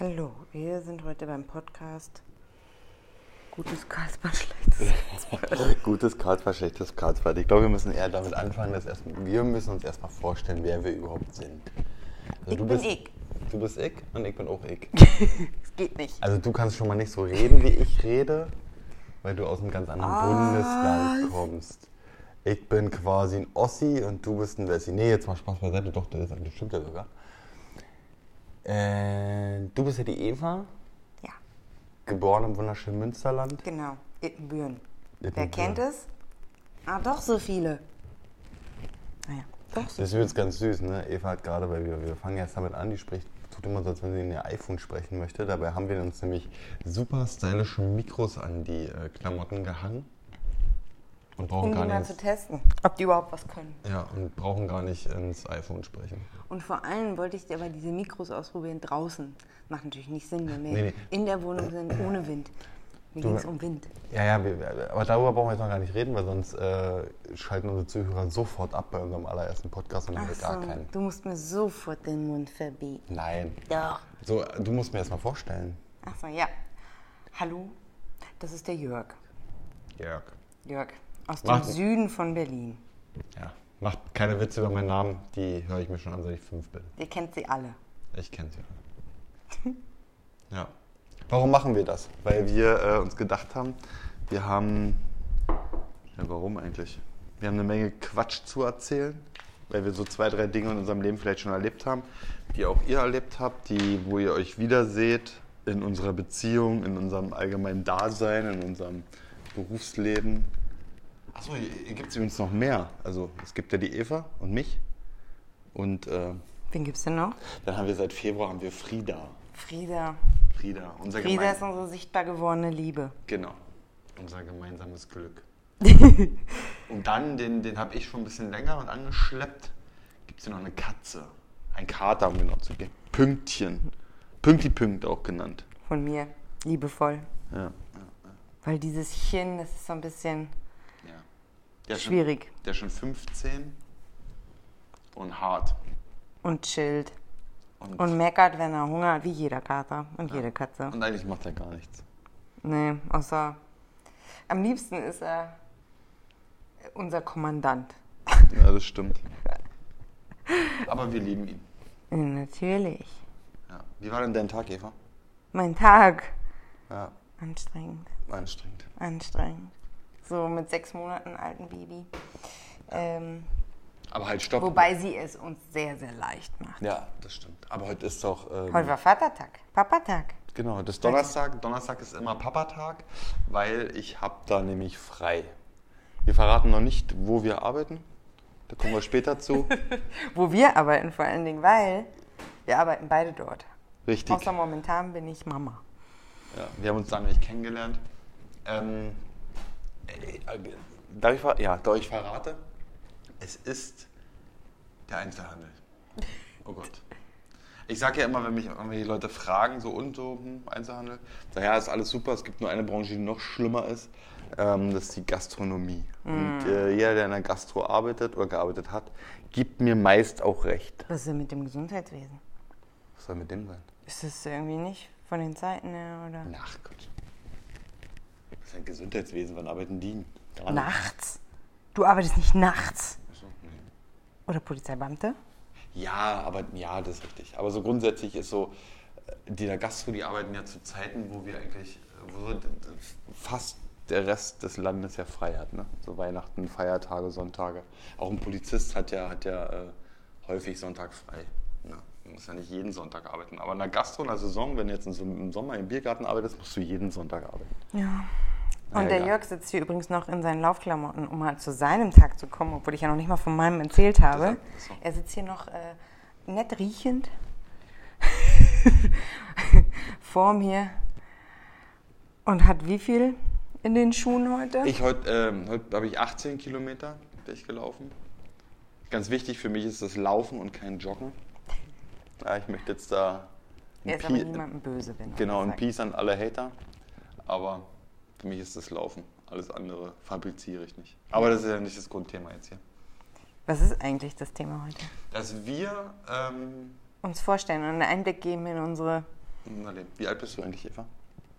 Hallo, wir sind heute beim Podcast Gutes Karlsbad, schlechtes Gutes Karlsbad, schlechtes Karlsbad. Ich glaube, wir müssen eher damit anfangen, dass erst, wir müssen uns erstmal vorstellen, wer wir überhaupt sind. Also Ich du bin bist, ich. Du bist ich und ich bin auch ich. Es geht nicht. Also du kannst schon mal nicht so reden, wie ich rede, weil du aus einem ganz anderen Bundesland kommst. Ich bin quasi ein Ossi und du bist ein Wessi. Nee, jetzt mal Spaß beiseite, doch, das stimmt ja sogar. Äh, du bist ja die Eva, Ja, geboren im wunderschönen Münsterland. genau. Ittenbüren. Wer Ittenbüren. kennt es? Ah, doch so viele. Naja, doch so. Das ist übrigens ganz süß, ne? Eva hat gerade, weil wir, wir fangen jetzt damit an, die spricht, tut immer so, als wenn sie in ihr iPhone sprechen möchte. Dabei haben wir uns nämlich super stylische Mikros an die äh, Klamotten gehangen. Und brauchen Um die gar mal nicht, zu testen, ob die überhaupt was können. ja, und brauchen gar nicht ins iPhone sprechen. Und vor allem wollte ich aber diese Mikros ausprobieren draußen. Macht natürlich nicht Sinn, wenn wir Nee, nee. in der Wohnung sind, ohne Wind. Mir ging es um Wind. Ja, ja, wir, aber darüber brauchen wir jetzt noch gar nicht reden, weil sonst äh, schalten unsere Zuhörer sofort ab bei unserem allerersten Podcast und dann haben wir gar so, keinen. du musst mir sofort den Mund verbieten. Nein. Doch. So, du musst mir erst mal vorstellen. Ach so, ja. Hallo, das ist der Jörg. Jörg. Jörg, aus dem Süden von Berlin. Ja. Macht keine Witze über meinen Namen, die höre ich mir schon an, seit ich fünf bin. Ihr kennt sie alle. Ich kenne sie alle. ja. Warum machen wir das? Weil wir äh, uns gedacht haben, wir haben. Ja, warum eigentlich? Wir haben eine Menge Quatsch zu erzählen, weil wir so zwei, drei Dinge in unserem Leben vielleicht schon erlebt haben, die auch ihr erlebt habt, die, wo ihr euch wiederseht in unserer Beziehung, in unserem allgemeinen Dasein, in unserem Berufsleben. Achso, hier gibt es übrigens noch mehr. Also es gibt ja die Eva und mich. Und äh, Wen gibt's denn noch? dann haben wir seit Februar haben wir Frieda. Frieda. Frieda, unser Frieda gemein- ist unsere sichtbar gewordene Liebe. Genau. Unser gemeinsames Glück. und dann, den, den habe ich schon ein bisschen länger und angeschleppt, gibt es hier noch eine Katze. Ein Kater, um genau zu gehen. Pünktchen. Pünkti-Pünkt auch genannt. Von mir. Liebevoll. Ja. Weil dieses Chin, das ist so ein bisschen. Der schwierig. Schon, der ist schon 15 und hart. Und chillt. Und, Und meckert, wenn er Hunger hat, wie jeder Kater und jede Katze. und eigentlich macht er gar nichts. Nee, außer. Am liebsten ist er unser Kommandant. Ja, das stimmt. Aber wir lieben ihn. Ja, natürlich. Ja. Wie war denn dein Tag, Eva? Mein Tag. Ja, Anstrengend. anstrengend. Anstrengend. So mit sechs Monaten alten Baby. Ähm, Aber halt stopp. wobei sie es uns sehr, sehr leicht macht. Ja, das stimmt. Aber heute ist doch. Ähm, Heute war Vatertag. Papatag. genau, heute ist Donnerstag. Donnerstag ist immer Papatag, weil ich hab da nämlich frei. Wir verraten noch nicht, wo wir arbeiten. Da kommen wir später zu. Wo wir arbeiten vor allen Dingen, weil wir arbeiten beide dort. Richtig. Außer momentan bin ich Mama. Ja, wir haben uns da nämlich kennengelernt. Ähm, äh, äh, darf ich, ver- ja, da ich verrate, es ist der Einzelhandel. Oh Gott. Ich sage ja immer, wenn mich irgendwelche Leute fragen, so und so, hm, Einzelhandel, ja, ist alles super, es gibt nur eine Branche, die noch schlimmer ist, ähm, das ist die Gastronomie. Und äh, jeder, der in der Gastro arbeitet oder gearbeitet hat, gibt mir meist auch recht. Was ist denn mit dem Gesundheitswesen? Was soll mit dem sein? Ist das irgendwie nicht von den Zeiten her oder? Ach Gott. Das ist ein Gesundheitswesen, wann arbeiten die? Gar nicht. Nachts? Du arbeitest nicht nachts. Ach so, nee. Oder Polizeibeamte? Ja, aber ja, das ist richtig. Aber so grundsätzlich ist so, äh, die der Gastro, die arbeiten ja zu Zeiten, wo wir eigentlich, wo so fast der Rest des Landes ja frei hat. Ne? So Weihnachten, Feiertage, Sonntage. Auch ein Polizist hat ja, hat ja äh, häufig Sonntag frei. Ne? Du musst ja nicht jeden Sonntag arbeiten. Aber in der Gastro in der Saison, wenn du jetzt im Sommer im Biergarten arbeitest, musst du jeden Sonntag arbeiten. Ja. Und der ja. Jörg sitzt hier übrigens noch in seinen Laufklamotten, um halt zu seinem Tag zu kommen, obwohl ich ja noch nicht mal von meinem erzählt habe. So. Er sitzt hier noch äh, nett riechend vor mir und hat wie viel in den Schuhen heute? Ich heute, ähm, heute habe ich 18 Kilometer bin ich gelaufen. Ganz wichtig für mich ist das Laufen und kein Joggen. Ja, ich möchte jetzt da er ist Pi- aber niemandem böse, wenn genau ein sagt. Peace an alle Hater. Aber für mich ist das Laufen. Alles andere fabriziere ich nicht. Aber das ist ja nicht das Grundthema jetzt hier. Was ist eigentlich das Thema heute? Dass wir, ähm, Uns vorstellen und einen Einblick geben in unsere Na, Leben. Wie alt bist du eigentlich, Eva?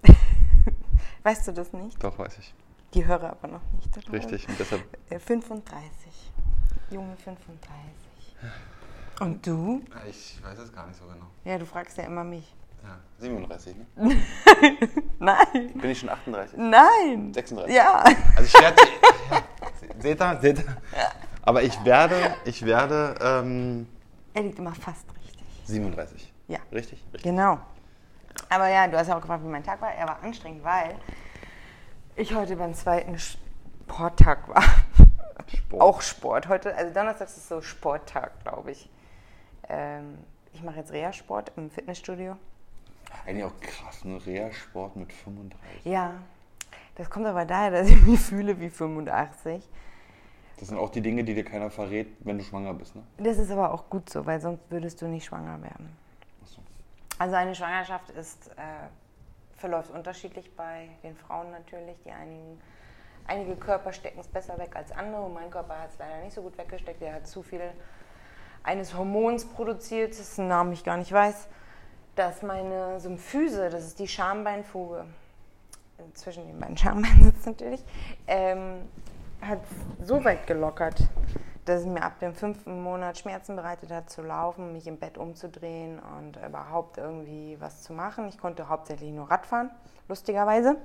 Weißt du das nicht? Doch, weiß ich. Die höre aber noch nicht. oder? Richtig. Und deshalb. Äh, 35. Junge 35. Und du? Ich weiß es gar nicht so genau. Ja, du fragst ja immer mich. Ja, 37, ne? Nein! Bin ich schon 38? Nein! 36. Ja! Also ich werde. Seht ihr? Seht ihr? Aber ich werde, ich werde ähm, Er liegt immer fast richtig. 37. Ja. Richtig? Richtig. Genau. Aber ja, du hast ja auch gefragt, wie mein Tag war. Er war anstrengend, weil ich heute beim zweiten Sporttag war. Sport. Auch Sport. Heute, also Donnerstag ist so Sporttag, glaube ich. Ähm, ich mache jetzt Reha-Sport im Fitnessstudio. Eigentlich auch krass, ne? Reha-Sport mit 35. Ja, das kommt aber daher, dass ich mich fühle wie 85. Das sind auch die Dinge, die dir keiner verrät, wenn du schwanger bist, ne? Das ist aber auch gut so, weil sonst würdest du nicht schwanger werden. Achso. Also eine Schwangerschaft ist, äh, verläuft unterschiedlich bei den Frauen natürlich. Die einigen, einige Körper stecken es besser weg als andere und mein Körper hat es leider nicht so gut weggesteckt. Der hat zu viel eines Hormons produziert, dessen Namen ich gar nicht weiß, dass meine Symphyse, das ist die Schambeinfuge, zwischen den beiden Schambeinen sitzt natürlich, ähm, hat so weit gelockert, dass es mir ab dem fünften Monat Schmerzen bereitet hat zu laufen, mich im Bett umzudrehen und überhaupt irgendwie was zu machen. Ich konnte hauptsächlich nur Radfahren, lustigerweise.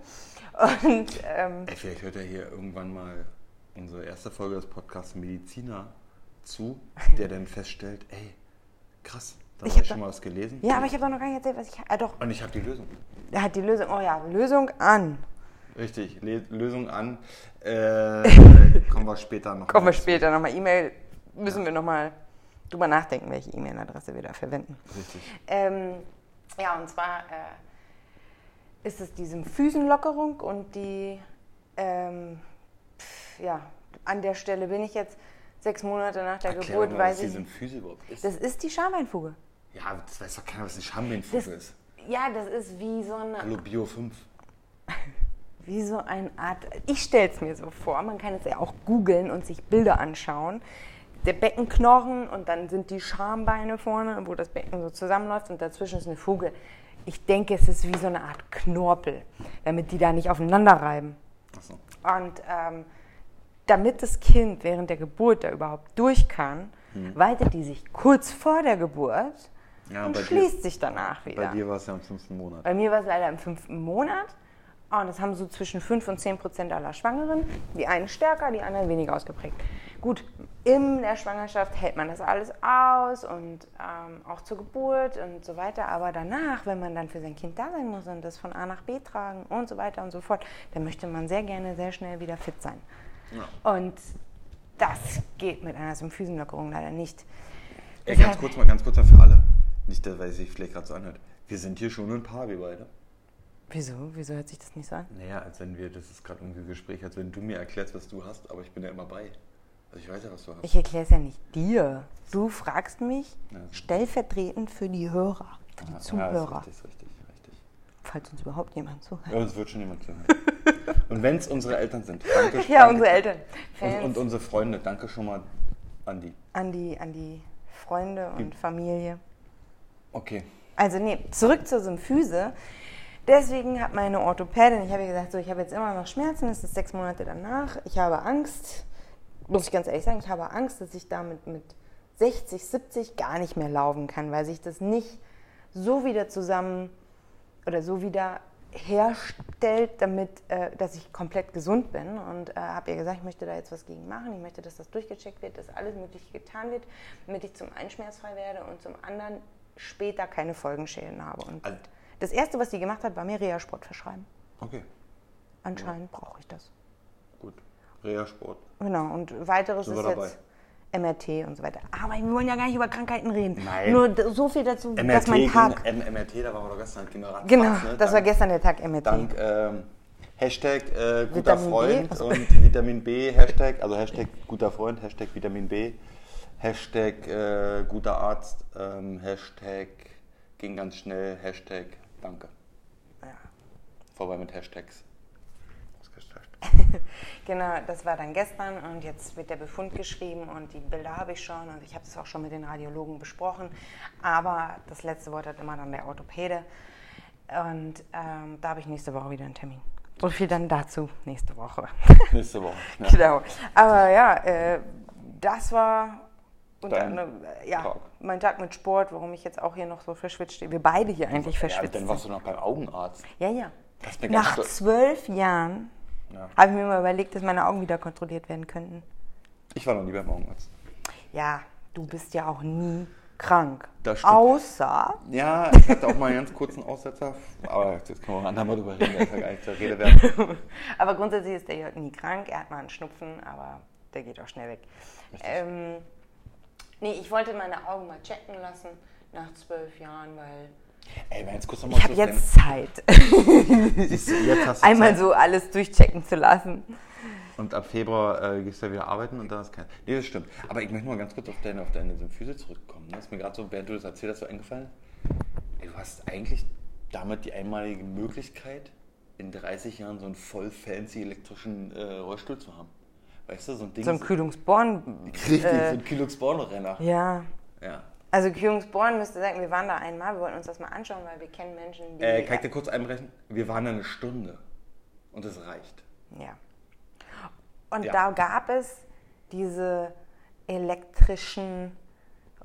Und ähm, Ey, vielleicht hört er hier irgendwann mal unsere erste Folge des Podcasts Mediziner zu, der dann feststellt, ey, krass, da Ich habe schon mal was gelesen. ja, aber ich habe doch noch gar nicht erzählt, was ich. Ah, doch, Und ich habe die Lösung. er hat die Lösung. Oh ja, Lösung an. Richtig, Le Lösung an. Äh, kommen wir später noch. Kommen wir später nochmal. E-Mail müssen wir nochmal drüber nachdenken, welche E-Mail-Adresse wir da verwenden. Richtig. Ähm, ja, und zwar äh, ist es die Symphysenlockerung und die, ähm, pf, ja, an der Stelle bin ich jetzt sechs Monate nach der Erklär Geburt, mal, was weiß die ich. Symphyse überhaupt ist. Das ist die Schambeinfuge. Ja, das weiß doch keiner, was eine Schambeinfuge Das- ist. Ja, das ist wie so eine, Hallo, Bio 5. wie so eine Art, ich stelle es mir so vor, man kann es ja auch googeln und sich Bilder anschauen. Der Beckenknochen und dann sind die Schambeine vorne, wo das Becken so zusammenläuft und dazwischen ist eine Fuge. Ich denke, es ist wie so eine Art Knorpel, damit die da nicht aufeinander reiben. Achso. Und ähm, damit das Kind während der Geburt da überhaupt durch kann, weitet die sich kurz vor der Geburt Ja, und bei dir- schließt sich danach wieder. Bei dir war es ja im fünften Monat. Bei mir war es leider im fünften Monat. Und das haben so zwischen 5 und 10 Prozent aller Schwangeren. Die einen stärker, die anderen weniger ausgeprägt. Gut, in der Schwangerschaft hält man das alles aus und ähm, auch zur Geburt und so weiter. Aber danach, wenn man dann für sein Kind da sein muss und das von A nach B tragen und so weiter und so fort, dann möchte man sehr gerne sehr schnell wieder fit sein. Und das geht mit einer Symphysenlockerung leider nicht. Ey, ganz kurz mal, ganz kurz mal für alle. Nicht, dass- weil es sich vielleicht gerade so anhört. Wir sind hier schon ein Paar, wir beide. Wieso? Wieso hört sich das nicht so an? Naja, als wenn wir, das ist gerade irgendwie ein Gespräch, als wenn du mir erklärst, was du hast, aber ich bin ja immer bei. Also ich weiß ja, was du hast. Ich erkläre es ja nicht dir. Du fragst mich Ja. stellvertretend für die Hörer, für die Ja, Zuhörer, ist richtig, ist richtig, richtig. falls uns überhaupt jemand zuhört. Ja, es wird schon jemand zuhören. Und wenn es unsere Eltern sind, danke. Ja, danke. unsere Eltern. Und, und unsere Freunde, danke schon mal an die. an, die, an die Freunde und Familie. Okay. Also nee, zurück zur Symphyse. Deswegen hat meine Orthopädin, ich habe ihr gesagt, so, ich habe jetzt immer noch Schmerzen, es ist sechs Monate danach, ich habe Angst, muss ich ganz ehrlich sagen, ich habe Angst, dass ich damit mit 60, 70 gar nicht mehr laufen kann, weil sich das nicht so wieder zusammen oder so wieder herstellt, damit, äh, dass ich komplett gesund bin. Und äh, habe ihr gesagt, ich möchte da jetzt was gegen machen. Ich möchte, dass das durchgecheckt wird, dass alles Mögliche getan wird, damit ich zum einen schmerzfrei werde und zum anderen später keine Folgenschäden habe. Und Also- das Erste, was sie gemacht hat, war mir Reha-Sport verschreiben. Okay, Anscheinend brauche ich das. gut. Reha-Sport. Genau, und weiteres Sind ist jetzt MRT und so weiter. Aber wir wollen ja gar nicht über Krankheiten reden. Nein. Nur so viel dazu, dass MRT, mein Tag... M MRT, da waren wir doch gestern halt General. Genau, ne? das war Dank- gestern der Tag MRT. Dank ähm, Hashtag äh, guter Vitamin? Freund Achso. und Vitamin B, Hashtag, also Hashtag guter Freund, Hashtag Vitamin B, Hashtag äh, guter Arzt, ähm, Hashtag ging ganz schnell, Hashtag danke. Ja. Vorbei mit Hashtags. Genau, das war dann gestern und jetzt wird der Befund geschrieben und die Bilder habe ich schon und ich habe es auch schon mit den Radiologen besprochen. Aber das letzte Wort hat immer dann der Orthopäde und ähm, da habe ich nächste Woche wieder einen Termin. So viel dann dazu nächste Woche. Nächste Woche. Ja. genau. Aber ja, äh, das war Dein anderem, äh, ja, Tag. mein Tag mit Sport, warum ich jetzt auch hier noch so verschwitzt stehe. Wir beide hier eigentlich Ja, verschwitzt. dann sind. warst du noch beim Augenarzt. Ja, ja. Nach zwölf Jahren Ja. habe ich mir mal überlegt, dass meine Augen wieder kontrolliert werden könnten. Ich war noch nie beim Augenarzt. Ja, du bist ja auch nie krank. Das stimmt. Außer, Ja, ich hatte auch mal einen ganz kurzen Aussetzer, aber jetzt können wir auch andermal drüber reden, das ist ja gar nicht zur Rede wert. aber grundsätzlich ist der Jörg nie krank. Er hat mal einen Schnupfen, aber der geht auch schnell weg. Ähm, nee, ich wollte meine Augen mal checken lassen nach zwölf Jahren, weil Ey, wenn jetzt kurz nochmal ich habe jetzt Zeit, Siehst du, jetzt hast du einmal Zeit. so alles durchchecken zu lassen. Und ab Februar äh, gehst du ja wieder arbeiten und dann ist kein. Nee, das stimmt. Aber ich möchte mal ganz kurz auf deine, auf deine Symphyse zurückkommen. Das ist mir gerade so, während du das erzählt hast, so eingefallen. Ey, du hast eigentlich damit die einmalige Möglichkeit, in 30 Jahren so einen voll fancy elektrischen äh, Rollstuhl zu haben. Weißt du, so ein Ding. So ein Kühlungsborn. Richtig, so äh, ein Kilux-Born-Renner. Ja. Ja. Also Kühlungsborn müsste sagen, wir waren da einmal, wir wollten uns das mal anschauen, weil wir kennen Menschen, die. Äh, kann ich dir kurz einbrechen? Wir waren da eine Stunde. Und das reicht. Ja. Und Ja. da gab es diese elektrischen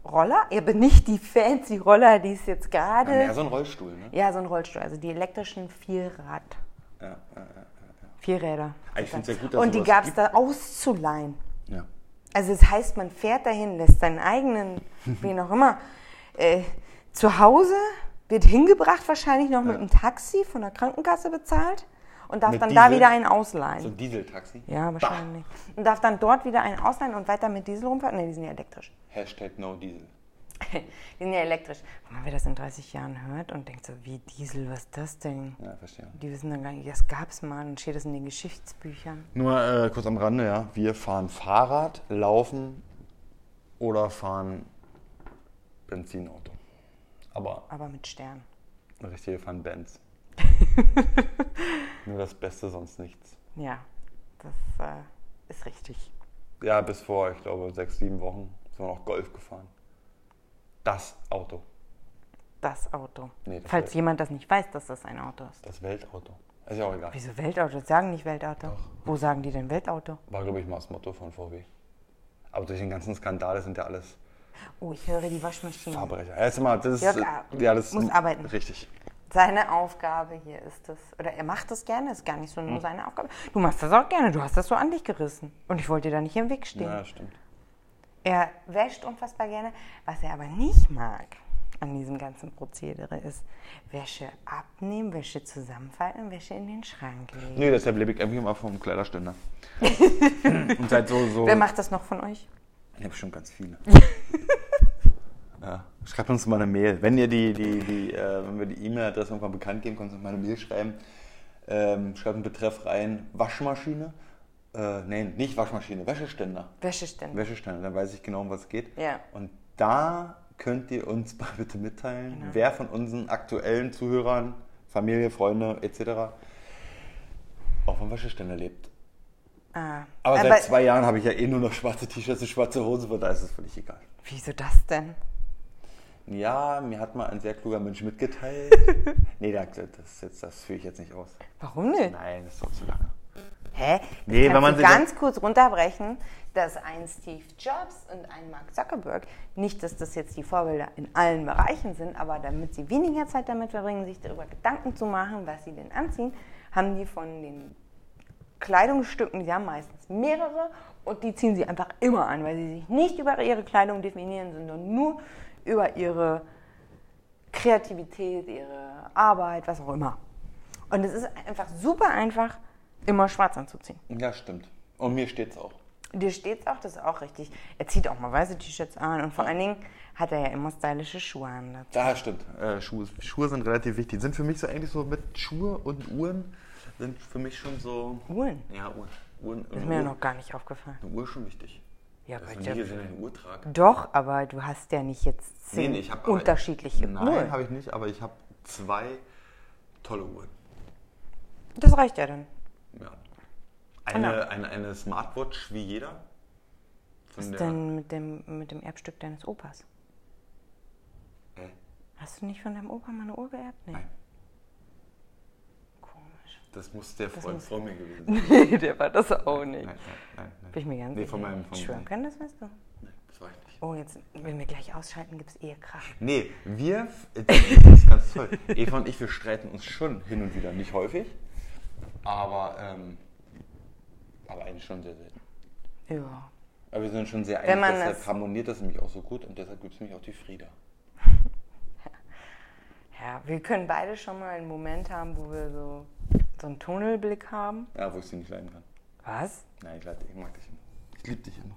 Roller, aber nicht die fancy Roller, die es jetzt Ja, gerade. mehr so ein Rollstuhl, ne? Ja, so ein Rollstuhl, also die elektrischen Vierrad. Ja, ja, ja. Vierräder. Ich find's ja gut, dass Und die gab es da auszuleihen. ja. Also das heißt, man fährt dahin, lässt seinen eigenen, wen auch immer, äh, zu Hause, wird hingebracht wahrscheinlich noch mit einem Taxi von der Krankenkasse bezahlt und darf Mit dann da Diesel? wieder einen ausleihen. So ein Dieseltaxi. Ja, wahrscheinlich. Und darf dann dort wieder einen ausleihen und weiter mit Diesel rumfahren? Ne, die sind ja elektrisch. Hashtag no Diesel. Die sind ja elektrisch. Wenn man das in 30 Jahren hört und denkt so, wie Diesel, was ist das denn? Ja, verstehe. Die wissen dann gar nicht, das gab es mal und steht das in den Geschichtsbüchern. Nur äh, kurz am Rande, ja. Wir fahren Fahrrad, laufen oder fahren Benzinauto. Aber Aber mit Stern. richtig, wir fahren Benz. Nur das Beste, sonst nichts. Ja, das äh, ist richtig. Ja, bis vor, ich glaube, sechs, sieben Wochen sind wir noch Golf gefahren. Das Auto. Das Auto. Nee, das Falls Welt- jemand das nicht weiß, dass das ein Auto ist. Das Weltauto. Ist ja auch egal. Wieso Weltauto? Das sagen nicht Weltauto. Wo sagen die denn Weltauto? War, glaube ich, mal das Motto von VW. Aber durch den ganzen Skandal sind ja alles Oh, ich höre die Waschmaschine. Verbrecher. Ist immer, das ist, Jörg, äh, ja, das muss arbeiten. Richtig. Seine Aufgabe hier ist es, oder er macht das gerne, ist gar nicht so nur Hm. seine Aufgabe. Du machst das auch gerne, du hast das so an dich gerissen. Und ich wollte dir da nicht im Weg stehen. Ja, stimmt. Er wäscht unfassbar gerne. Was er aber nicht mag an diesem ganzen Prozedere ist Wäsche abnehmen, Wäsche zusammenfalten Wäsche in den Schrank legen. Nee, deshalb lebe ich einfach immer vom Kleiderständer. Und seit so, so. Wer macht das noch von euch? Ja, bestimmt ganz viele. ja. Schreibt uns mal eine Mail. Wenn ihr die, die, die, äh, wenn wir die E-Mail-Adresse irgendwann bekannt geben, könnt ihr uns mal eine Mail schreiben. Ähm, schreibt einen Betreff rein, Waschmaschine. Äh, nein, nicht Waschmaschine, Wäscheständer. Wäscheständer. Wäscheständer, dann weiß ich genau, um was es geht. Ja. Und da könnt ihr uns mal bitte mitteilen, Genau. wer von unseren aktuellen Zuhörern, Familie, Freunde etc. auch vom Wäscheständer lebt. Ah, Aber, seit zwei Jahren habe ich ja eh nur noch schwarze T-Shirts und schwarze Hosen, von da ist es völlig egal. Wieso das denn? Ja, mir hat mal ein sehr kluger Mensch mitgeteilt. nee, das, das, das führe ich jetzt nicht aus. Warum nicht? Nein, das ist doch zu lange. Hä? Nee, Kannst wenn man sie ganz kurz runterbrechen, dass ein Steve Jobs und ein Mark Zuckerberg, nicht, dass das jetzt die Vorbilder in allen Bereichen sind, aber damit sie weniger Zeit damit verbringen, sich darüber Gedanken zu machen, was sie denn anziehen, haben die von den Kleidungsstücken, die haben meistens mehrere und die ziehen sie einfach immer an, weil sie sich nicht über ihre Kleidung definieren, sondern nur über ihre Kreativität, ihre Arbeit, was auch immer. Und es ist einfach super einfach, immer schwarz anzuziehen. Ja, stimmt. Und mir steht's auch. Dir steht's auch, das ist auch richtig. Er zieht auch mal weiße T-Shirts an und vor allen Dingen hat er ja immer stylische Schuhe an. dazu. Ja, stimmt. Äh, Schuhe, Schuhe sind relativ wichtig. Sind für mich so eigentlich so mit Schuhe und Uhren sind für mich schon so. Uhren? Ja, Uhren. Uhren Ist mir noch gar nicht aufgefallen. Eine Uhr ist schon wichtig. Ja, Ich ja. dass ich eine Uhr trage. Doch, aber du hast ja nicht jetzt zehn ich hab- unterschiedliche Nein, Uhren. habe ich nicht, aber ich habe zwei tolle Uhren. Das reicht ja dann. Ja. Eine, eine, eine Smartwatch wie jeder. Was ist denn mit dem, mit dem Erbstück deines Opas? Äh, Hast du nicht von deinem Opa mal eine Uhr geerbt? Nee. Nein. Komisch. das muss der Freund muss- vor mir gewesen sein. Nee, der war das auch nicht. Nein, nein, nein. nein. Bin ich mir ganz Nee, von meinem. Von Schwören können, das weißt du. nein, das war ich nicht. Oh, jetzt, wenn wir gleich ausschalten, gibt es Ehekrach. Nee, wir, äh, das ist ganz toll. Eva und ich, wir streiten uns schon hin und wieder. Nicht häufig, aber, ähm, aber eigentlich schon sehr selten. Ja. Aber wir sind schon sehr einig, deshalb es- harmoniert das nämlich auch so gut und deshalb gibt es nämlich auch die Frieda. Ja, wir können beide schon mal einen Moment haben, wo wir so, so einen Tunnelblick haben. Ja, wo ich sie nicht leiden kann. Was? Nein, ich, leid, ich mag dich immer. Ich liebe dich immer.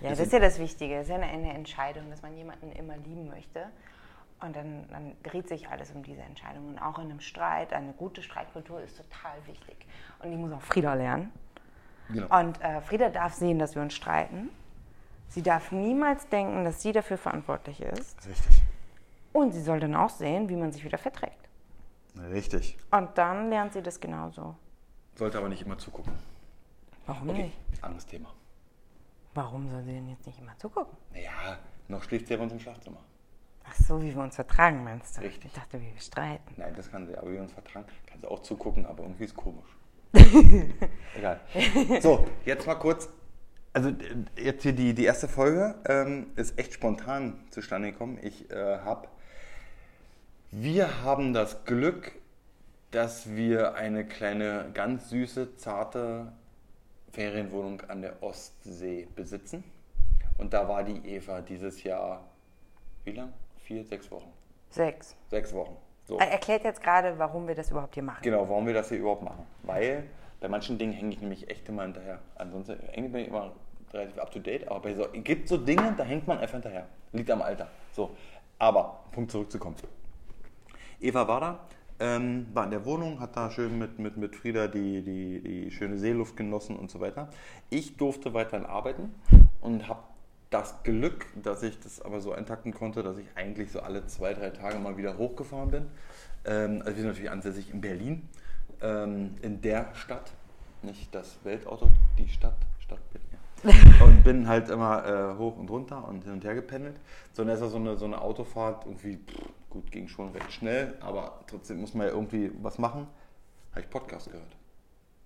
Ja, Das das ist ja das Wichtige. Das ist ja eine, eine Entscheidung, dass man jemanden immer lieben möchte. Und dann, dann dreht sich alles um diese Entscheidung. Und auch in einem Streit, eine gute Streitkultur ist total wichtig. Und die muss auch Frieda lernen. Genau. Und äh, Frieda darf sehen, dass wir uns streiten. Sie darf niemals denken, dass sie dafür verantwortlich ist. Richtig. Und sie soll dann auch sehen, wie man sich wieder verträgt. Richtig. Und dann lernt sie das genauso. Sollte aber nicht immer zugucken. Warum Okay, nicht? anderes Thema. Warum soll sie denn jetzt nicht immer zugucken? Naja, noch schläft sie bei uns im Schlafzimmer. Ach so, wie wir uns vertragen, meinst du? Richtig. Ich dachte, wie wir streiten. Nein, das kann sie, aber wir uns vertragen. Kann sie auch zugucken, aber irgendwie ist komisch. Egal. So, jetzt mal kurz. Also äh, jetzt hier die, die erste Folge ähm, ist echt spontan zustande gekommen. Ich äh, habe, wir haben das Glück, dass wir eine kleine, ganz süße, zarte Ferienwohnung an der Ostsee besitzen. Und da war die Eva dieses Jahr, wie lang? Vier, sechs Wochen. Sechs. Sechs Wochen. So. Er erklärt jetzt gerade, warum wir das überhaupt hier machen. Genau, warum wir das hier überhaupt machen. Weil bei manchen Dingen hänge ich nämlich echt immer hinterher. Ansonsten hänge ich immer relativ up to date, aber bei so, es gibt so Dinge, da hängt man einfach hinterher. Liegt am Alter. So. Aber, Punkt zurückzukommen. Eva war da, ähm, war in der Wohnung, hat da schön mit, mit, mit Frieda die, die, die schöne Seeluft genossen und so weiter. Ich durfte weiterhin arbeiten und habe das Glück, dass ich das aber so eintakten konnte, dass ich eigentlich so alle zwei, drei Tage mal wieder hochgefahren bin. Ähm, also wir sind natürlich ansässig in Berlin, ähm, in der Stadt, nicht das Weltauto, die Stadt, Stadt Berlin. Ja. Und bin halt immer äh, hoch und runter und hin und her gependelt. Sondern ist ja so eine, so eine Autofahrt irgendwie, pff, gut, ging schon recht schnell, aber trotzdem muss man ja irgendwie was machen. Habe ich Podcast gehört.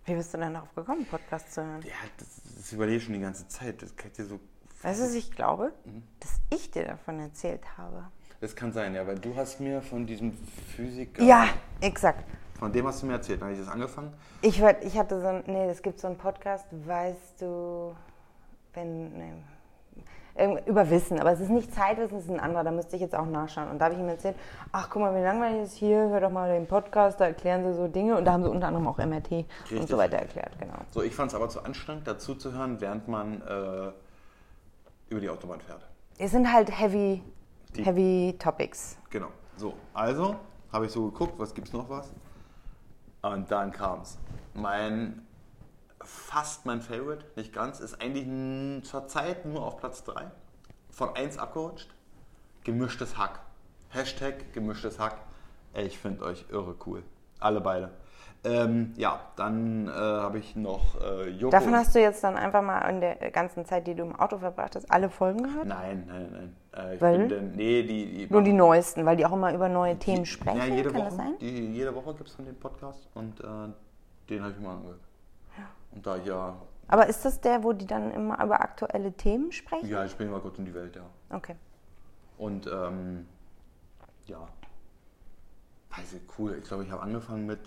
Wie bist du denn darauf gekommen, Podcast zu hören? Ja, das, das überlege ich schon die ganze Zeit. Das kann ich dir so. Weißt du, was ich glaube? Mhm. Dass ich dir davon erzählt habe. Das kann sein, ja, weil du hast mir von diesem Physiker. Ja, exakt. Von dem hast du mir erzählt. Dann habe ich das angefangen. Ich, ich hatte so ein, nee, es gibt so einen Podcast, weißt du, wenn, nee, über Wissen, aber es ist nicht Zeitwissen, es ist ein anderer, da müsste ich jetzt auch nachschauen. Und da habe ich ihm erzählt, ach guck mal, wie langweilig ist hier, hör doch mal den Podcast, da erklären sie so Dinge und da haben sie unter anderem auch MRT und Richtig. so weiter erklärt, genau. So, ich fand es aber zu anstrengend, dazu zu hören, während man äh, über die Autobahn fährt. Es sind halt heavy, Die- heavy Topics. Genau. So, also habe ich so geguckt, was gibt's noch was? Und dann kam's. Mein fast mein Favorite, nicht ganz, ist eigentlich n- zur Zeit nur auf Platz 3. Von 1 abgerutscht. Gemischtes Hack. Hashtag gemischtes Hack. Ey, ich finde euch irre cool. Alle beide. Ähm, ja, dann äh, habe ich noch äh, Joko. Davon hast du jetzt dann einfach mal in der ganzen Zeit, die du im Auto verbracht hast, alle Folgen gehört? Nein, nein, nein. Äh, ich Weil? bin denn, nee, die, die Nur die neuesten, weil die auch immer über neue Themen sprechen. Ja, jede Kann Woche. das sein? Die, jede Woche gibt es dann den Podcast und äh, den habe ich mal angehört. Und da ja, Aber ist das der, wo die dann immer über aktuelle Themen sprechen? ja, ich bin mal kurz in die Welt, ja. Okay. Und ähm, ja, weiß ich, cool. Ich glaube, ich habe angefangen mit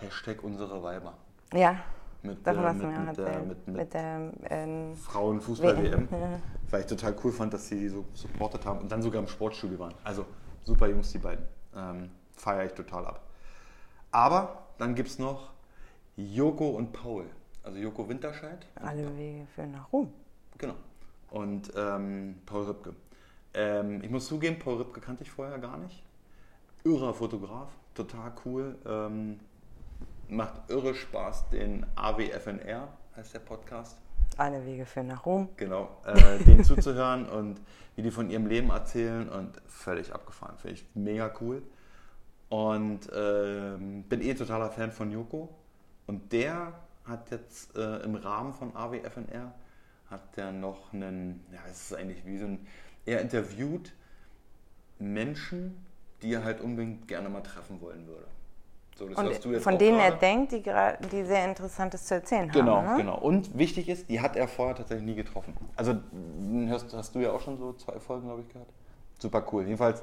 Hashtag unsere Weiber. Ja, Mit, davon äh, hast du mit, mir mit, der, erzählt. mit, mit, Mit der, ähm, Frauenfußball-WM. Ja. Weil ich total cool fand, dass sie die so supportet haben und dann sogar im Sportstudio waren. Also super Jungs, die beiden. Ähm, Feiere ich total ab. Aber dann gibt es noch Joko und Paul. Also Joko Winterscheid. alle Wege führen nach Ruhm. Genau. Und ähm, Paul Ripke. Ähm, ich muss zugeben, Paul Ripke kannte ich vorher gar nicht. Irrer Fotograf, total cool. Ähm, macht irre Spaß, den AWFNR heißt der Podcast. Alle Wege führen nach Ruhm. Genau, äh, denen zuzuhören und wie die von ihrem Leben erzählen und völlig abgefahren. Finde ich mega cool. Und ähm, bin eh totaler Fan von Joko. Und der hat jetzt äh, im Rahmen von AWFNR hat der noch einen, ja, es ist eigentlich wie so ein, er interviewt Menschen, die er halt unbedingt gerne mal treffen wollen würde. So, und von denen er denkt, die, die sehr Interessantes zu erzählen genau, haben. Genau, ne? genau. Und wichtig ist, die hat er vorher tatsächlich nie getroffen. Also hast, hast du ja auch schon so zwei Folgen, glaube ich, gehört. Super cool. Jedenfalls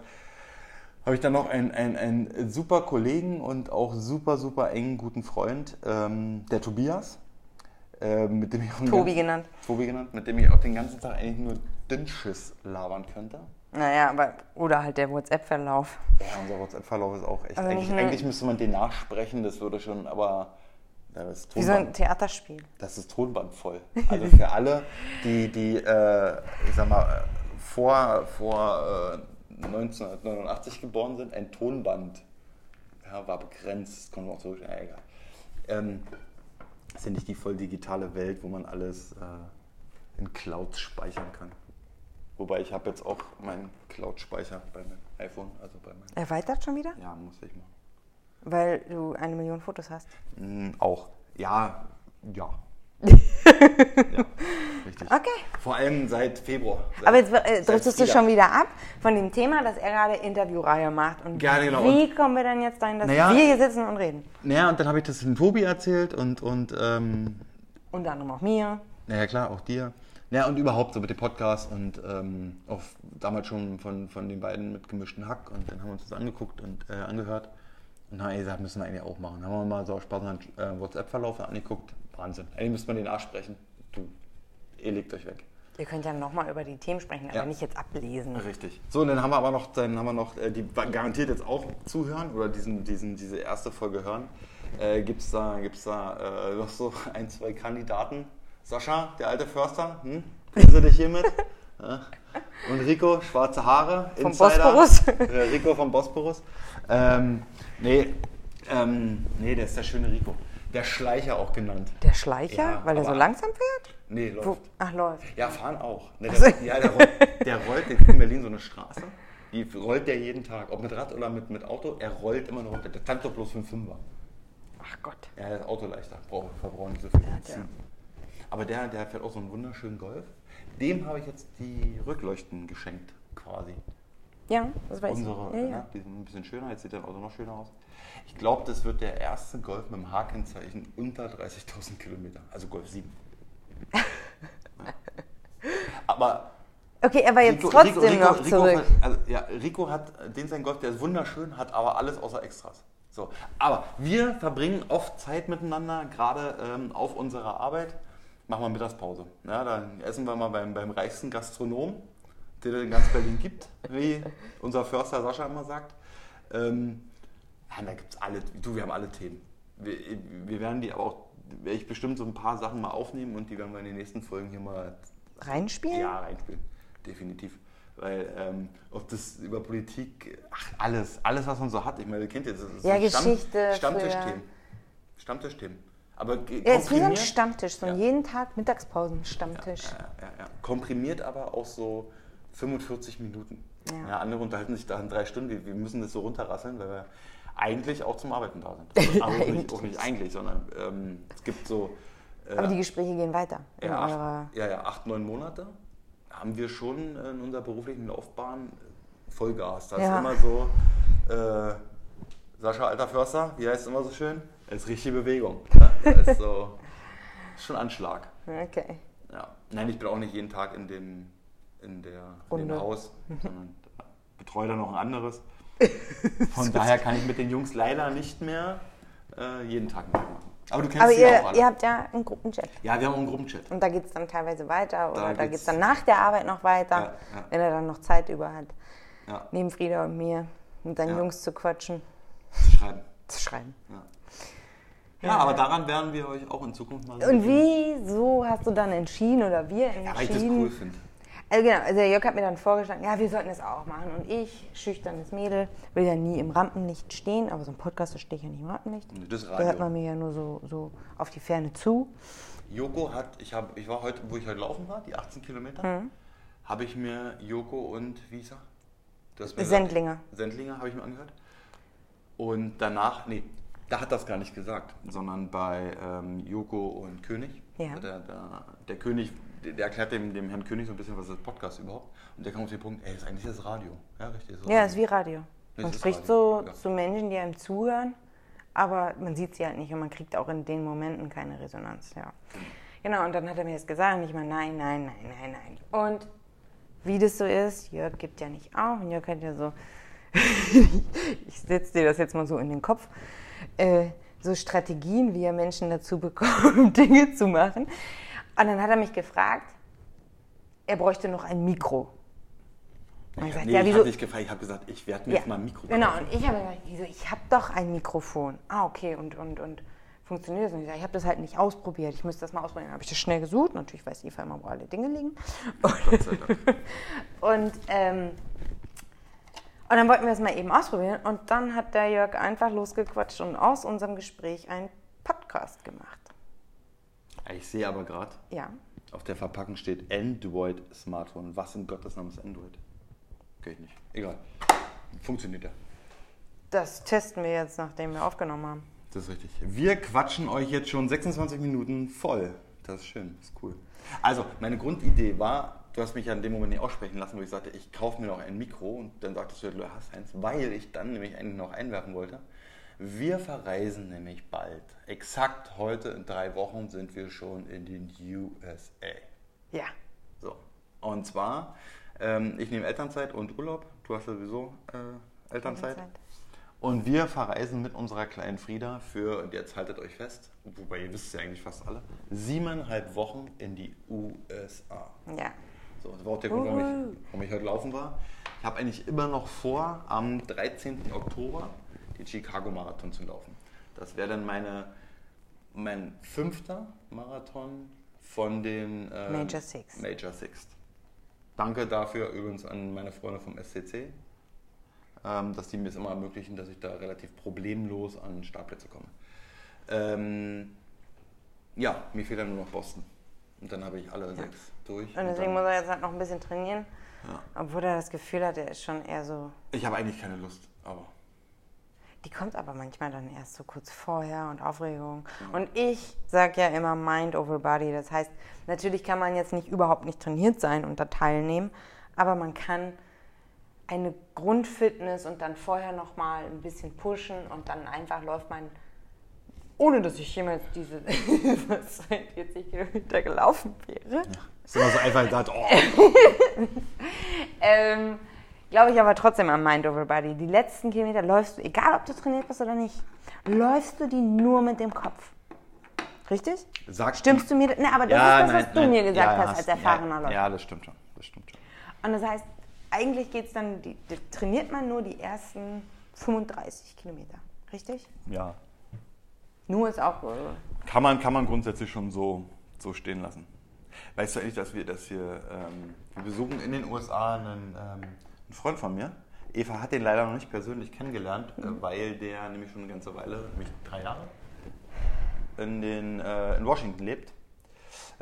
habe ich dann noch einen, einen, einen super Kollegen und auch super, super engen guten Freund, ähm, der Tobias. Äh, mit dem ich auch Tobi genannt. Tobi genannt, mit dem ich auch den ganzen Tag eigentlich nur Dünnschiss labern könnte. Naja, aber oder halt der WhatsApp-Verlauf. Ja, unser WhatsApp-Verlauf ist auch echt. Also eigentlich, eigentlich, müsste man den nachsprechen, das würde schon, aber. Ja, das ist Wie so ein Theaterspiel. Das ist tonbandvoll. Also für alle, die, die äh, ich sag mal, vor, vor äh, 1989 geboren sind, ein Tonband ja, war begrenzt, konnte man auch so, ja, egal. Ähm, das ist ja nicht die voll digitale Welt, wo man alles äh, in Clouds speichern kann. Wobei ich habe jetzt auch meinen Cloud-Speicher bei meinem iPhone, also bei meinem. Erweitert schon wieder? Ja, muss ich machen. Weil du eine Million Fotos hast? Mm, auch. Ja, ja. ja, richtig. Okay. Vor allem seit Februar. Seit, Aber jetzt äh, driftest du schon wieder ab von dem Thema, dass er gerade Interviewreihe macht. Und ja, genau. wie kommen wir dann jetzt dahin, dass naja, wir hier sitzen und reden? Naja, und dann habe ich das dem Tobi erzählt und. und ähm, Unter anderem auch mir. Naja, klar, auch dir. Ja, und überhaupt so mit dem Podcast und ähm, auch damals schon von, von den beiden mit gemischten Hack und dann haben wir uns das angeguckt und äh, angehört und haben gesagt, müssen wir eigentlich auch machen. Dann haben wir mal so Spaß an äh, WhatsApp-Verlauf angeguckt. Wahnsinn. Eigentlich müsste man den Arsch sprechen. Du, ihr legt euch weg. Ihr könnt ja nochmal über die Themen sprechen, aber ja. nicht jetzt ablesen. Richtig. So, und dann haben wir aber noch, dann haben wir noch, äh, die garantiert jetzt auch zuhören oder diesen, diesen, diese erste Folge hören. Äh, Gibt es da, gibt's da äh, noch so ein, zwei Kandidaten, Sascha, der alte Förster, hm? grüße dich hiermit. Und Rico, schwarze Haare, vom Insider. Bosporus. Äh, Rico vom Bosporus. Ähm, nee, ähm, nee, der ist der schöne Rico. Der Schleicher auch genannt. Der Schleicher? Ja, weil er so langsam fährt? Nee, läuft. Wo? Ach, läuft. Ja, fahren auch. Ne, der, ja, der rollt, der rollt in Berlin so eine Straße. Die rollt der jeden Tag. Ob mit Rad oder mit, mit Auto, er rollt immer noch runter. Der tankt doch bloß für einen Fünfer. Ach Gott. Ja, das Auto leichter. Braucht, verbraucht nicht so viel. Ja, aber der, der fährt auch so einen wunderschönen Golf. Dem habe ich jetzt die Rückleuchten geschenkt, quasi. Ja, das weiß Unsere, ich. Ja, ja. Die sind ein bisschen schöner, jetzt sieht dein Auto noch schöner aus. Ich glaube, das wird der erste Golf mit dem H-Kennzeichen unter 30.000 Kilometer, also Golf 7. ja. Aber. Okay, aber jetzt Rico, trotzdem Rico, noch Rico, zurück. Rico, also, ja, Rico hat den sein Golf, der ist wunderschön, hat aber alles außer Extras. So, aber wir verbringen oft Zeit miteinander, gerade ähm, auf unserer Arbeit machen wir Mittagspause. Ja, dann essen wir mal beim, beim reichsten Gastronom, den es in ganz Berlin gibt, wie unser Förster Sascha immer sagt. Ähm, ja, da gibt es alle, du, wir haben alle Themen. Wir, wir werden die aber auch, werde ich bestimmt so ein paar Sachen mal aufnehmen und die werden wir in den nächsten Folgen hier mal reinspielen? Ja, reinspielen. Definitiv. Weil, ähm, ob das über Politik, ach, alles, alles, was man so hat. Ich meine, ihr kennt jetzt, das ist ja, Geschichte. Stammtischthemen. Stammtischthemen. Aber es ist wie so ein Stammtisch, so ja. jeden Tag Mittagspausen-Stammtisch. Ja, ja, ja, Komprimiert aber auch so 45 Minuten. Andere unterhalten sich da in drei Stunden. Wir, wir müssen das so runterrasseln, weil wir eigentlich auch zum Arbeiten da sind. Aber auch nicht, auch nicht eigentlich, sondern ähm, es gibt so. Äh, aber die Gespräche gehen weiter. Ja, acht, ja, ja, acht, neun Monate haben wir schon in unserer beruflichen Laufbahn Vollgas. Das ist immer so. Äh, Sascha, alter Förster, wie heißt es immer so schön? Das ist richtige Bewegung. Ne? Das ist so schon Anschlag. Okay. Ja. Nein, ich bin auch nicht jeden Tag in dem, in der, in dem Haus, sondern betreue da noch ein anderes. Von daher kann ich mit den Jungs leider nicht mehr äh, jeden Tag mitmachen. Aber du kennst Aber sie ihr, auch alle. ihr habt ja einen Gruppenchat. Ja, wir haben auch einen Gruppenchat. Und da geht es dann teilweise weiter oder da, da geht es dann nach der Arbeit noch weiter, ja, ja. wenn er dann noch Zeit über hat. Ja. Neben Frieda und mir mit deinen Jungs zu quatschen. Zu schreiben. Zu schreiben. Ja. Ja, aber daran werden wir euch auch in Zukunft mal. Und wieso hast du dann entschieden oder wir entschieden? Ja, weil ich das cool finde. Also genau, also der Jörg hat mir dann vorgeschlagen, ja, wir sollten es auch machen. Und ich, schüchternes Mädel, will ja nie im Rampenlicht stehen, aber so ein Podcast, da stehe ich ja nicht im Rampenlicht. Das Da hört man mir ja nur so, so auf die Ferne zu. Joko hat, ich, hab, ich war heute, wo ich heute laufen war, die 18 Kilometer, mhm. habe ich mir Joko und wie ist er? Sendlinger. Sendlinger habe ich mir angehört. Und danach, nee, da hat das gar nicht gesagt, sondern bei ähm, Joko und König. Ja. Der, der, der König, der, erklärt dem, dem Herrn König so ein bisschen, was ist das Podcast überhaupt. Und der kommt auf den Punkt, ey, ist eigentlich das Radio. Ja, richtig. Ist das Ja, Radio. ist wie Radio. Das Man spricht Radio, so ja. zu Menschen, die einem zuhören, aber man sieht sie halt nicht und man kriegt auch in den Momenten keine Resonanz. Ja. Genau, und dann hat er mir das gesagt und ich meine, nein, nein, nein, nein, nein. Und wie das so ist, Jörg gibt ja nicht auf und Jörg hat ja so, ich setze dir das jetzt mal so in den Kopf, äh, so Strategien, wie er Menschen dazu bekommt, Dinge zu machen. Und dann hat er mich gefragt, er bräuchte noch ein Mikro. Und ich Ja, sag, nee, ja, ich habe nicht gefragt, ich habe gesagt, ich werde mir jetzt mal ein Mikro Genau, kaufen. und ich habe gesagt, wieso, ich habe doch ein Mikrofon. Ah, okay, und, und, und funktioniert das? Und ich ich habe das halt nicht ausprobiert. Ich müsste das mal ausprobieren. Dann habe ich das schnell gesucht. Natürlich weiß Eva immer, wo alle Dinge liegen. Dank. Und, ähm, und dann wollten wir es mal eben ausprobieren. Und dann hat der Jörg einfach losgequatscht und aus unserem Gespräch einen Podcast gemacht. Ich sehe aber gerade, Ja. auf der Verpackung steht Android Smartphone. Was in Gottes Namen ist Android? Ich nicht. Egal. Funktioniert ja. Das testen wir jetzt, nachdem wir aufgenommen haben. Das ist richtig. Wir quatschen euch jetzt schon 26 Minuten voll. Das ist schön, das ist cool. Also, meine Grundidee war, du hast mich ja in dem Moment nicht aussprechen lassen, wo ich sagte, ich kaufe mir noch ein Mikro und dann sagtest du, du hast eins, weil ich dann nämlich einen noch einwerfen wollte. Wir verreisen nämlich bald. Exakt heute in drei Wochen sind wir schon in den USA. Ja. So. Und zwar, ähm, ich nehme Elternzeit und Urlaub. Du hast ja sowieso äh, Elternzeit. Elternzeit. Und wir verreisen mit unserer kleinen Frieda für, und jetzt haltet euch fest, wobei ihr wisst es ja eigentlich fast alle, siebeneinhalb Wochen in die USA. Ja. So, das war auch der Grund, warum ich, warum ich heute laufen war. Ich habe eigentlich immer noch vor, am 13. Oktober den Chicago Marathon zu laufen. Das wäre dann meine, mein fünfter Marathon von den ähm, Major Six. Major Six. Danke dafür übrigens an meine Freunde vom SCC, ähm, dass die mir es immer ermöglichen, dass ich da relativ problemlos an Startplätze komme. Ähm, ja, mir fehlt dann nur noch Boston. Und dann habe ich alle sechs durch. Und deswegen muss er jetzt halt noch ein bisschen trainieren. Ja. Obwohl er das Gefühl hat, er ist schon eher so. Ich habe eigentlich keine Lust, aber Die kommt aber manchmal dann erst so kurz vorher und Aufregung. Und ich sage ja immer Mind over Body. Das heißt, natürlich kann man jetzt nicht überhaupt nicht trainiert sein und da teilnehmen, aber man kann eine Grundfitness und dann vorher noch mal ein bisschen pushen und dann einfach läuft man, ohne dass ich jemals diese 42 Kilometer gelaufen wäre. ist immer so einfach gesagt, oh. Ähm, Glaube ich aber trotzdem am Mind over Body. Die letzten Kilometer läufst du, egal ob du trainiert bist oder nicht, läufst du die nur mit dem Kopf. Richtig? Sagt Stimmst du mir? Ne, aber das ist das, was du mir gesagt hast als erfahrener ja, Läufer. Ja, das stimmt schon. Das stimmt schon. Und das heißt, eigentlich geht es dann, die, die, trainiert man nur die ersten 35 Kilometer. Richtig? Ja. Nur ist auch. Äh, Kann man, kann man grundsätzlich schon so, so stehen lassen. Weißt du eigentlich, dass wir das hier, ähm, wir besuchen in den USA einen, ähm, einen Freund von mir. Eva hat den leider noch nicht persönlich kennengelernt, äh, weil der nämlich schon eine ganze Weile, nämlich drei Jahre, in, den, äh, in Washington lebt.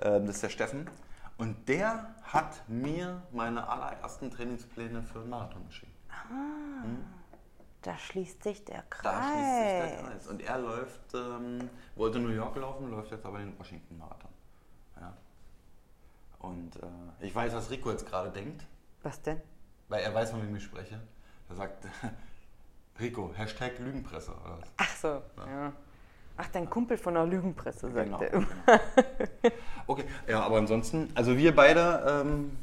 Ähm, das ist der Steffen. Und der hat mir meine allerersten Trainingspläne für einen Marathon geschickt. Da schließt sich der Kreis. Da schließt sich der Kreis. Und er läuft, ähm, wollte New York laufen, läuft jetzt aber den Washington Marathon. Ja. Und äh, ich weiß, was Rico jetzt gerade denkt, Was denn? weil er weiß, von wem ich spreche. Er sagt, Rico, Hashtag Lügenpresse. Oder was? Ach so, ja. Ach, dein Kumpel von der Lügenpresse, sagt Genau. er immer. Okay, ja, aber ansonsten, also wir beide, ähm,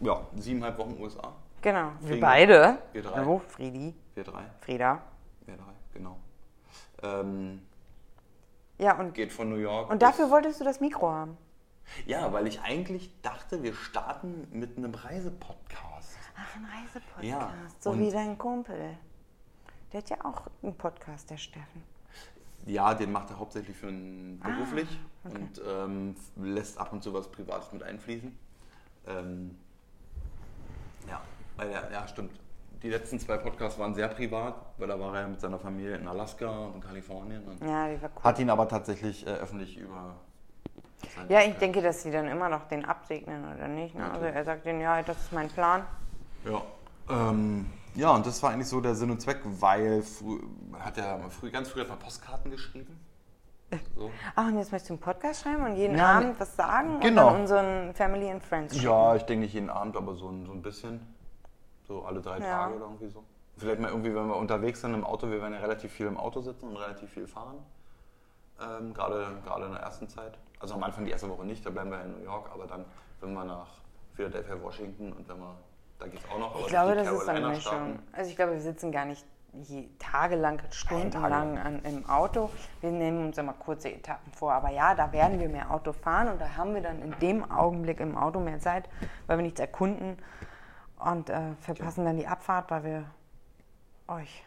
ja, siebeneinhalb Wochen USA. Genau, wir beide. wir drei. Hallo, Friedi, Wir drei, Frieda. wir drei, genau. Ähm, Ja, und, geht von New York. und dafür wolltest du das Mikro haben. Ja, weil ich eigentlich dachte, wir starten mit einem Reisepodcast. Ach, ein Reisepodcast. Ja, so wie dein Kumpel. Der hat ja auch einen Podcast, der Steffen. Ja, den macht er hauptsächlich für einen Ah, beruflich und ähm, lässt ab und zu was Privates mit einfließen. Ähm, ja, weil er, ja, stimmt. Die letzten zwei Podcasts waren sehr privat, weil da war er mit seiner Familie in Alaska und in Kalifornien. Und Ja, die war cool. Hat ihn aber tatsächlich äh, öffentlich über. Ja, ich denke, dass sie dann immer noch den absegnen oder nicht. Ne? Also er sagt denen, ja, das ist mein Plan. Ja. Ähm, Ja, und das war eigentlich so der Sinn und Zweck, weil frü man hat ja früh, ganz früh hat man Postkarten geschrieben. So. Ach, und jetzt möchtest du einen Podcast schreiben und jeden Ja, Abend was sagen genau. und dann unseren Family and Friends schicken? Ja, ich denke nicht jeden Abend, aber so ein, so ein bisschen. So alle drei Ja. Tage oder irgendwie so. Vielleicht mal irgendwie, wenn wir unterwegs sind im Auto, wir werden ja relativ viel im Auto sitzen und relativ viel fahren. Ähm, gerade, gerade in der ersten Zeit. Also am Anfang die erste Woche nicht, da bleiben wir in New York, aber dann, wenn wir nach Philadelphia, Washington und wenn wir, da geht's auch noch. Ich glaube, das ist Carolina Mischung. Also ich glaube, wir sitzen gar nicht je, tagelang, stundenlang an, im Auto. Wir nehmen uns immer kurze Etappen vor. Aber ja, da werden wir mehr Auto fahren und da haben wir dann in dem Augenblick im Auto mehr Zeit, weil wir nichts erkunden und äh, verpassen dann die Abfahrt, weil wir euch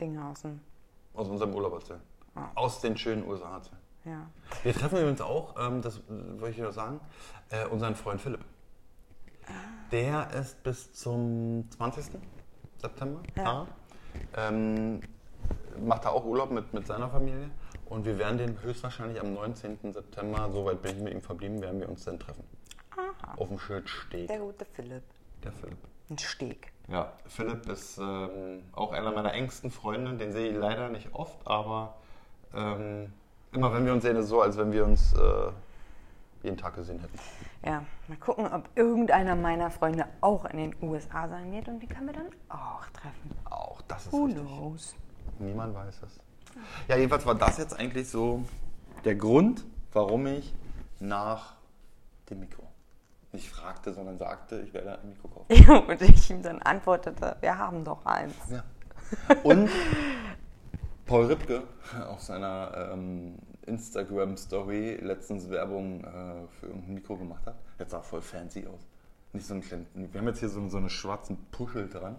Dinge aus dem... Aus unserem Urlaub erzählen. Aus den schönen USA erzählen. Ja. Wir treffen übrigens auch, ähm, das wollte ich noch sagen, äh, unseren Freund Philipp. Der ist bis zum 20. September Ja. da. Ähm, macht da auch Urlaub mit, mit seiner Familie. Und wir werden den höchstwahrscheinlich am 19. September, soweit bin ich mit ihm verblieben, werden wir uns dann treffen. Aha. Auf dem Schild Steg. Der gute Philipp. Der Philipp. Ein Steg. Ja, Philipp ist ähm, auch einer meiner engsten Freunde. Den sehe ich leider nicht oft, aber ähm, immer wenn wir uns sehen, ist es so, als wenn wir uns äh, jeden Tag gesehen hätten. Ja, mal gucken, ob irgendeiner meiner Freunde auch in den USA sein wird und die können wir dann auch treffen. Auch das ist Who richtig. knows? Niemand weiß es. Ja, jedenfalls war das jetzt eigentlich so der Grund, warum ich nach dem Mikro nicht fragte, sondern sagte, ich werde ein Mikro kaufen. und ich ihm dann antwortete, wir haben doch eins. Ja. Und Paul Ripke auf seiner ähm, Instagram-Story letztens Werbung äh, für irgendein Mikro gemacht hat. Jetzt sah voll fancy aus. Nicht so ein kleinen, wir haben jetzt hier so, so einen schwarzen Puschel dran.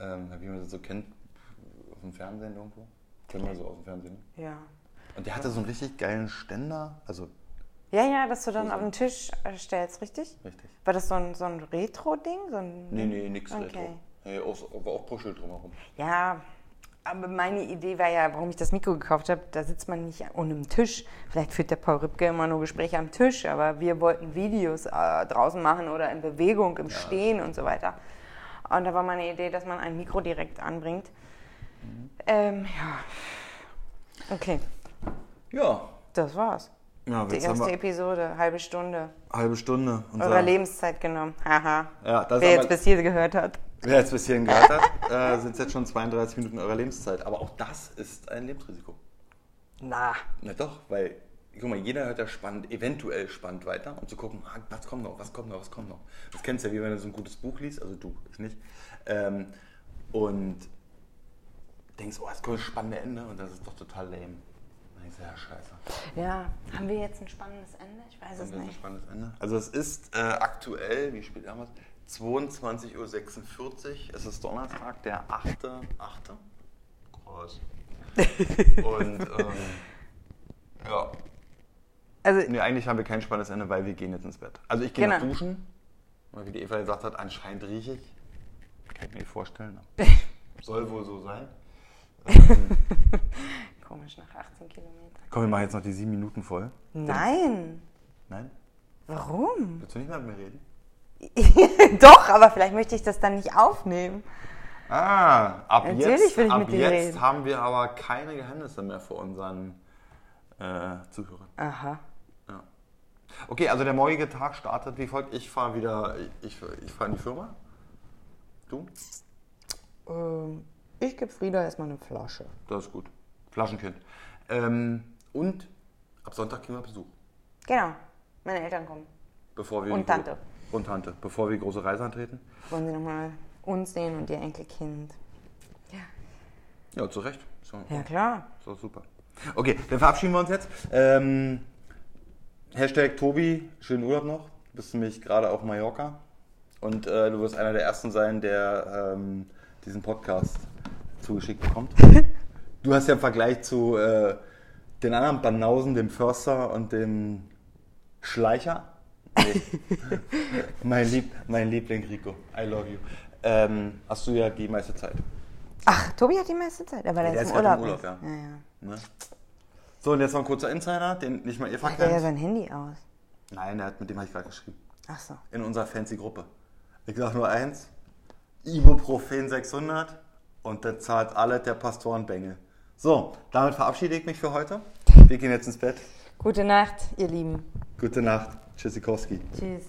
Ähm, wie man das so kennt, auf dem Fernsehen irgendwo. Kennen wir so aus dem Fernsehen. Ja. Und der hatte so einen richtig geilen Ständer. Also, Ja, ja, dass du dann So, auf den Tisch äh, stellst, richtig? richtig. War das so ein, so ein Retro-Ding? So ein Nee, nee, nix Okay. Retro. Nee, auch, aber auch Puschel drumherum. Ja, aber meine Idee war ja, warum ich das Mikro gekauft habe, da sitzt man nicht an einem Tisch. Vielleicht führt der Paul Ripke immer nur Gespräche am Tisch, aber wir wollten Videos äh, draußen machen oder in Bewegung, im Stehen und so weiter. Und da war meine Idee, dass man ein Mikro direkt anbringt. Ähm, ja. Okay, Ja. das war's. Ja, Die jetzt erste Episode, halbe Stunde. halbe Stunde. Eurer Lebenszeit genommen. Haha. Ja, das Wer ist jetzt aber- bis hier gehört hat. Wer jetzt bis hierhin gehört hat, äh, sind jetzt schon 32 Minuten eurer Lebenszeit. Aber auch das ist ein Lebensrisiko. Na. Na doch, weil, guck mal, jeder hört ja spannend, eventuell spannend weiter, um zu gucken, ah, was kommt noch, was kommt noch, was kommt noch. Das kennst du ja, wie wenn du so ein gutes Buch liest, also du, ich nicht. Ähm, und denkst, oh, es kommt ein spannendes Ende und das ist doch total lame. Du, ja, scheiße. Ja, haben wir jetzt ein spannendes Ende? Ich weiß es Das ist ein nicht. spannendes Ende. Also es ist äh, aktuell, wie spät haben wir es? 22.46 Uhr. Es ist Donnerstag, der 8.8. Groß. Und ähm, ja. Also, Nee, eigentlich haben wir kein spannendes Ende, weil wir gehen jetzt ins Bett. Also ich gehe Genau. duschen. Weil wie die Eva gesagt hat, anscheinend rieche ich. Kann ich mir nicht vorstellen. aber Soll wohl so sein. Ähm, komisch, nach 18 Kilometern. komm, wir machen jetzt noch die sieben Minuten voll. Nein. Nein? Warum? Willst du nicht mehr mit mir reden? Doch, aber vielleicht möchte ich das dann nicht aufnehmen. Ah, ab Natürlich jetzt, will ich ab mit dir jetzt reden. haben wir aber keine Geheimnisse mehr vor unseren äh, Zuhörern. Aha. Ja. Okay, also der morgige Tag startet wie folgt. Ich fahre wieder, ich, ich fahre in die Firma. Du? Ähm, ich gebe Frieda erstmal eine Flasche. Das ist gut. Flaschenkind. Ähm, und ab Sonntag kriegen wir Besuch. Genau. Meine Eltern kommen. Bevor wir Und die- Tante. Und Tante. Bevor wir die große Reise antreten. Wollen sie nochmal uns sehen und ihr Enkelkind. Ja. Ja, zu Recht. So, Ja, klar. so super. Okay, dann verabschieden wir uns jetzt. Ähm, Hashtag Tobi, schönen Urlaub noch. Du bist nämlich gerade auf Mallorca. Und äh, du wirst einer der Ersten sein, der ähm, diesen Podcast zugeschickt bekommt. Du hast ja im Vergleich zu äh, den anderen Banausen, dem Förster und dem Schleicher. Nee. mein, Lieb, mein Liebling Rico, I love you. Ähm, hast du ja die meiste Zeit. Ach, Tobi hat die meiste Zeit, aber der, der ist im gerade Urlaub. im Urlaub, ist. ja. ja. Ne? So, und jetzt noch ein kurzer Insider, den nicht mal Eva Macht er ja sein Handy aus. Nein, hat, mit dem habe ich gerade geschrieben. Ach so. In unserer fancy Gruppe. Ich sage nur eins. Ibuprofen 600 und der zahlt alle der Pastorenbengel. So, damit verabschiede ich mich für heute. Wir gehen jetzt ins Bett. Gute Nacht, ihr Lieben. Gute Nacht. Tschüssikowski. Tschüss.